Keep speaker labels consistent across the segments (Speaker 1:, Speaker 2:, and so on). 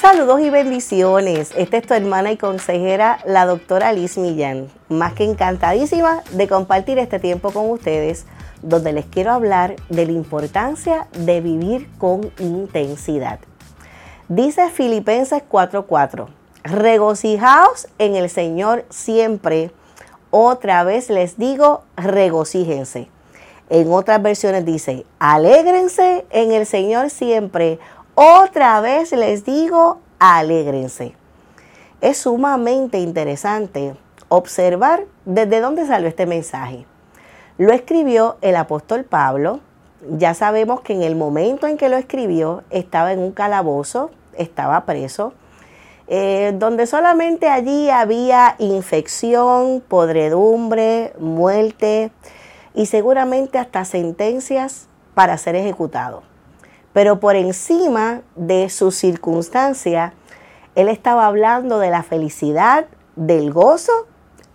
Speaker 1: Saludos y bendiciones. Esta es tu hermana y consejera, la doctora Liz Millán. Más que encantadísima de compartir este tiempo con ustedes, donde les quiero hablar de la importancia de vivir con intensidad. Dice Filipenses 4:4, regocijaos en el Señor siempre. Otra vez les digo, regocíjense. En otras versiones dice, alégrense en el Señor siempre. Otra vez les digo, alégrense. Es sumamente interesante observar desde dónde salió este mensaje. Lo escribió el apóstol Pablo. Ya sabemos que en el momento en que lo escribió estaba en un calabozo, estaba preso, eh, donde solamente allí había infección, podredumbre, muerte y seguramente hasta sentencias para ser ejecutado. Pero por encima de su circunstancia, él estaba hablando de la felicidad, del gozo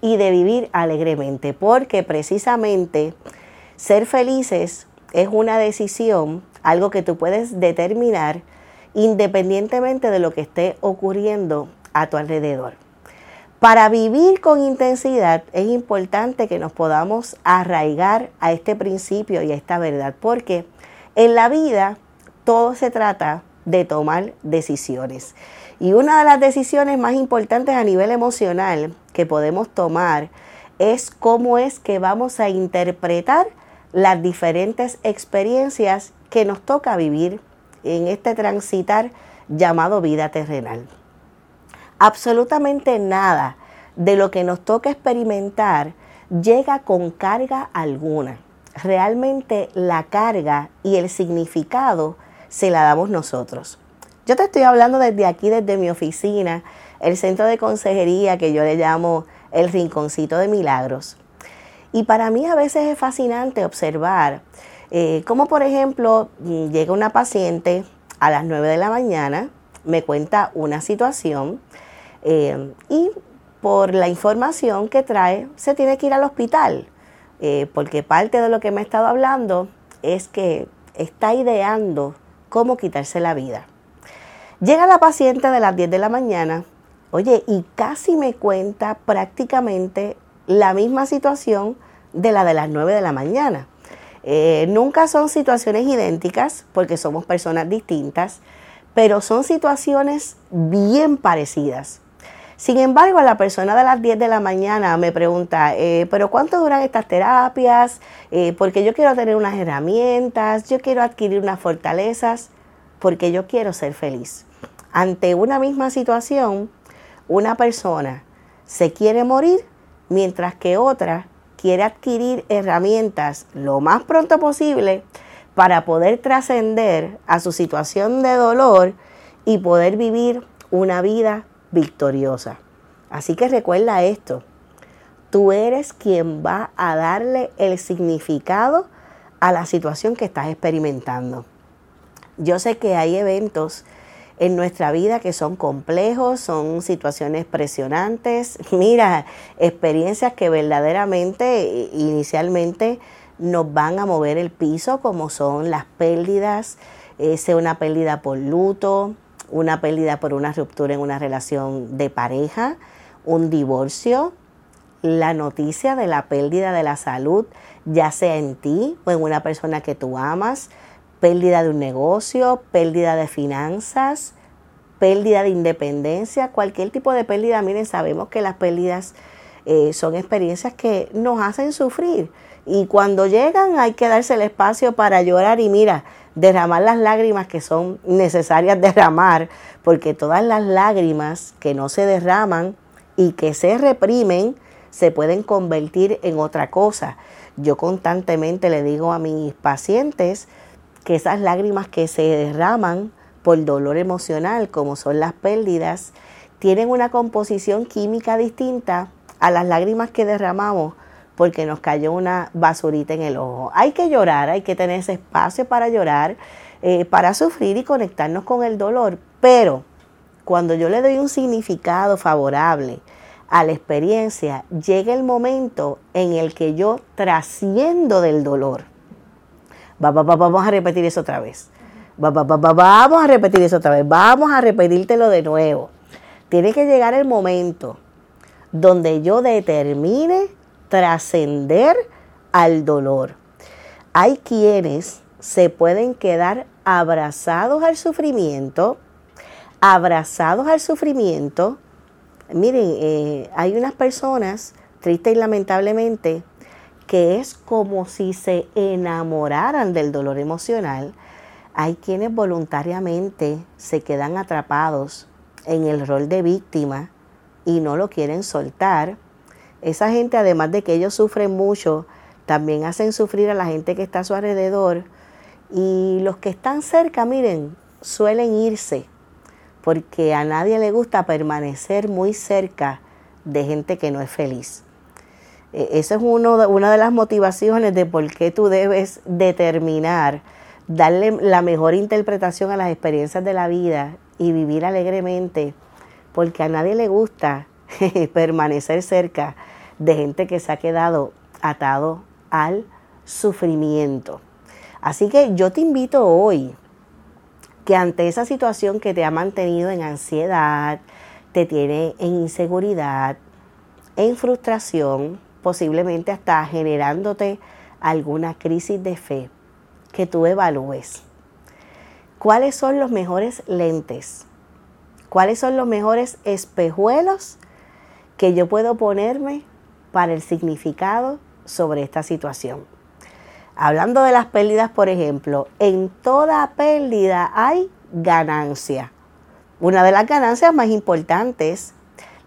Speaker 1: y de vivir alegremente, porque precisamente ser felices es una decisión, algo que tú puedes determinar independientemente de lo que esté ocurriendo a tu alrededor. Para vivir con intensidad es importante que nos podamos arraigar a este principio y a esta verdad, porque en la vida todo se trata de tomar decisiones. Y una de las decisiones más importantes a nivel emocional que podemos tomar es cómo es que vamos a interpretar las diferentes experiencias que nos toca vivir en este transitar llamado vida terrenal. Absolutamente nada de lo que nos toca experimentar llega con carga alguna. Realmente la carga y el significado se la damos nosotros. Yo te estoy hablando desde aquí, desde mi oficina, el centro de consejería que yo le llamo el rinconcito de milagros. Y para mí a veces es fascinante observar eh, cómo, por ejemplo, llega una paciente a las 9 de la mañana, me cuenta una situación eh, y por la información que trae se tiene que ir al hospital, eh, porque parte de lo que me ha estado hablando es que está ideando cómo quitarse la vida. Llega la paciente de las 10 de la mañana, oye, y casi me cuenta prácticamente la misma situación de la de las 9 de la mañana. Eh, nunca son situaciones idénticas porque somos personas distintas, pero son situaciones bien parecidas. Sin embargo, la persona de las 10 de la mañana me pregunta, eh, pero ¿cuánto duran estas terapias? Eh, porque yo quiero tener unas herramientas, yo quiero adquirir unas fortalezas, porque yo quiero ser feliz. Ante una misma situación, una persona se quiere morir mientras que otra quiere adquirir herramientas lo más pronto posible para poder trascender a su situación de dolor y poder vivir una vida victoriosa. Así que recuerda esto, tú eres quien va a darle el significado a la situación que estás experimentando. Yo sé que hay eventos en nuestra vida que son complejos, son situaciones presionantes, mira, experiencias que verdaderamente inicialmente nos van a mover el piso, como son las pérdidas, eh, sea una pérdida por luto, una pérdida por una ruptura en una relación de pareja, un divorcio, la noticia de la pérdida de la salud, ya sea en ti o en una persona que tú amas, pérdida de un negocio, pérdida de finanzas, pérdida de independencia, cualquier tipo de pérdida. Miren, sabemos que las pérdidas eh, son experiencias que nos hacen sufrir y cuando llegan hay que darse el espacio para llorar y mira, derramar las lágrimas que son necesarias derramar, porque todas las lágrimas que no se derraman y que se reprimen se pueden convertir en otra cosa. Yo constantemente le digo a mis pacientes que esas lágrimas que se derraman por dolor emocional, como son las pérdidas, tienen una composición química distinta a las lágrimas que derramamos porque nos cayó una basurita en el ojo. Hay que llorar, hay que tener ese espacio para llorar, eh, para sufrir y conectarnos con el dolor. Pero cuando yo le doy un significado favorable a la experiencia, llega el momento en el que yo trasciendo del dolor. vamos a repetir eso otra vez. vamos a repetir eso otra vez, vamos a repetírtelo de nuevo. Tiene que llegar el momento donde yo determine trascender al dolor. Hay quienes se pueden quedar abrazados al sufrimiento, abrazados al sufrimiento. Miren, eh, hay unas personas, triste y lamentablemente, que es como si se enamoraran del dolor emocional. Hay quienes voluntariamente se quedan atrapados en el rol de víctima y no lo quieren soltar. Esa gente, además de que ellos sufren mucho, también hacen sufrir a la gente que está a su alrededor. Y los que están cerca, miren, suelen irse, porque a nadie le gusta permanecer muy cerca de gente que no es feliz. E, esa es uno una de las motivaciones de por qué tú debes determinar, darle la mejor interpretación a las experiencias de la vida y vivir alegremente, porque a nadie le gusta permanecer cerca de gente que se ha quedado atado al sufrimiento. Así que yo te invito hoy que ante esa situación que te ha mantenido en ansiedad, te tiene en inseguridad, en frustración, posiblemente hasta generándote alguna crisis de fe, que tú evalúes. ¿Cuáles son los mejores lentes? ¿Cuáles son los mejores espejuelos que yo puedo ponerme para el significado sobre esta situación? Hablando de las pérdidas, por ejemplo, en toda pérdida hay ganancia. Una de las ganancias más importantes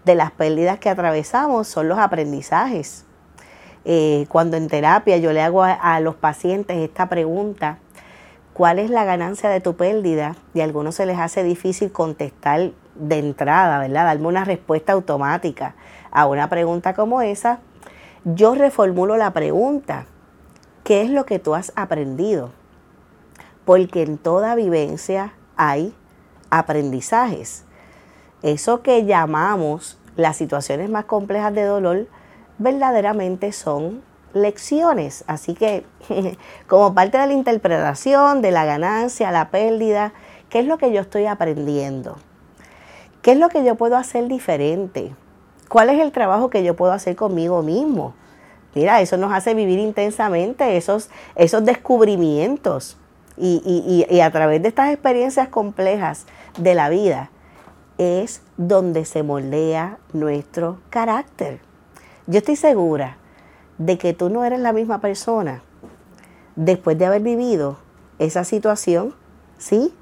Speaker 1: de las pérdidas que atravesamos son los aprendizajes. Eh, cuando en terapia yo le hago a, los pacientes esta pregunta, ¿cuál es la ganancia de tu pérdida? Y a algunos se les hace difícil contestar de entrada, ¿verdad? Darme una respuesta automática a una pregunta como esa. Yo reformulo la pregunta, ¿qué es lo que tú has aprendido? Porque en toda vivencia hay aprendizajes. Eso que llamamos las situaciones más complejas de dolor verdaderamente son lecciones. Así que como parte de la interpretación de la ganancia, la pérdida, ¿qué es lo que yo estoy aprendiendo? ¿Qué es lo que yo puedo hacer diferente? ¿Cuál es el trabajo que yo puedo hacer conmigo mismo? Mira, eso nos hace vivir intensamente esos, esos descubrimientos. Y, y a través de estas experiencias complejas de la vida es donde se moldea nuestro carácter. Yo estoy segura de que tú no eres la misma persona después de haber vivido esa situación, ¿sí?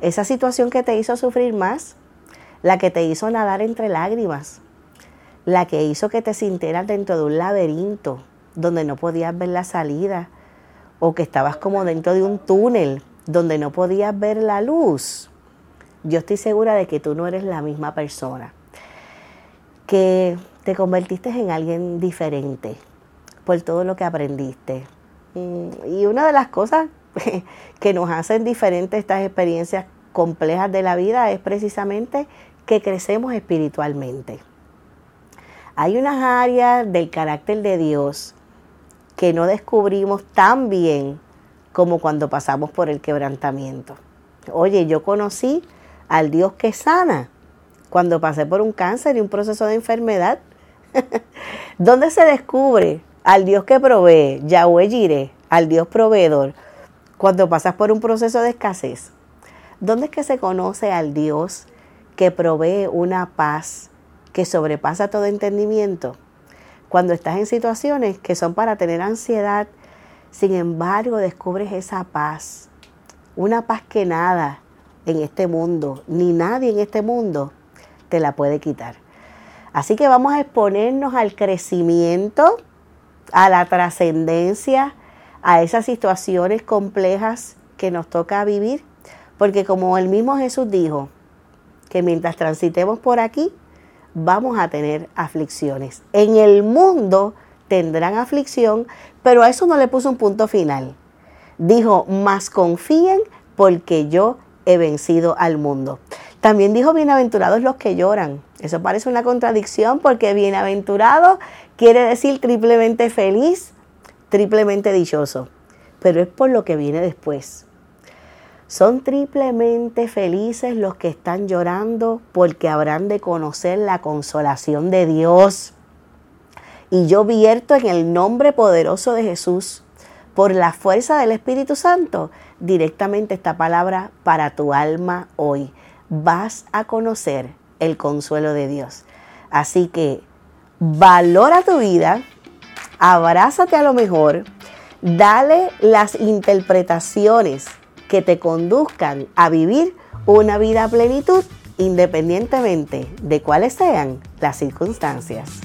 Speaker 1: Esa situación que te hizo sufrir más, la que te hizo nadar entre lágrimas, la que hizo que te sintieras dentro de un laberinto donde no podías ver la salida o que estabas como dentro de un túnel donde no podías ver la luz. Yo estoy segura de que tú no eres la misma persona. Que te convertiste en alguien diferente por todo lo que aprendiste. Mm, y una de las cosas que nos hacen diferentes estas experiencias complejas de la vida es precisamente que crecemos espiritualmente. Hay unas áreas del carácter de Dios que no descubrimos tan bien como cuando pasamos por el quebrantamiento. Oye, yo conocí al Dios que sana cuando pasé por un cáncer y un proceso de enfermedad ¿Dónde se descubre al Dios que provee, Yahweh Jireh, al Dios proveedor, cuando pasas por un proceso de escasez? ¿Dónde es que se conoce al Dios que provee una paz que sobrepasa todo entendimiento? Cuando estás en situaciones que son para tener ansiedad, sin embargo descubres esa paz, una paz que nada en este mundo, ni nadie en este mundo te la puede quitar. Así que vamos a exponernos al crecimiento, a la trascendencia, a esas situaciones complejas que nos toca vivir, porque como el mismo Jesús dijo, que mientras transitemos por aquí, vamos a tener aflicciones. En el mundo tendrán aflicción, pero a eso no le puso un punto final. Dijo, más confíen porque yo he vencido al mundo. También dijo, bienaventurados los que lloran. Eso parece una contradicción porque bienaventurado quiere decir triplemente feliz, triplemente dichoso. Pero es por lo que viene después. Son triplemente felices los que están llorando porque habrán de conocer la consolación de Dios. Y yo vierto en el nombre poderoso de Jesús, por la fuerza del Espíritu Santo, directamente esta palabra para tu alma hoy. Vas a conocer el consuelo de Dios. Así que valora tu vida, abrázate a lo mejor, dale las interpretaciones que te conduzcan a vivir una vida a plenitud independientemente de cuáles sean las circunstancias.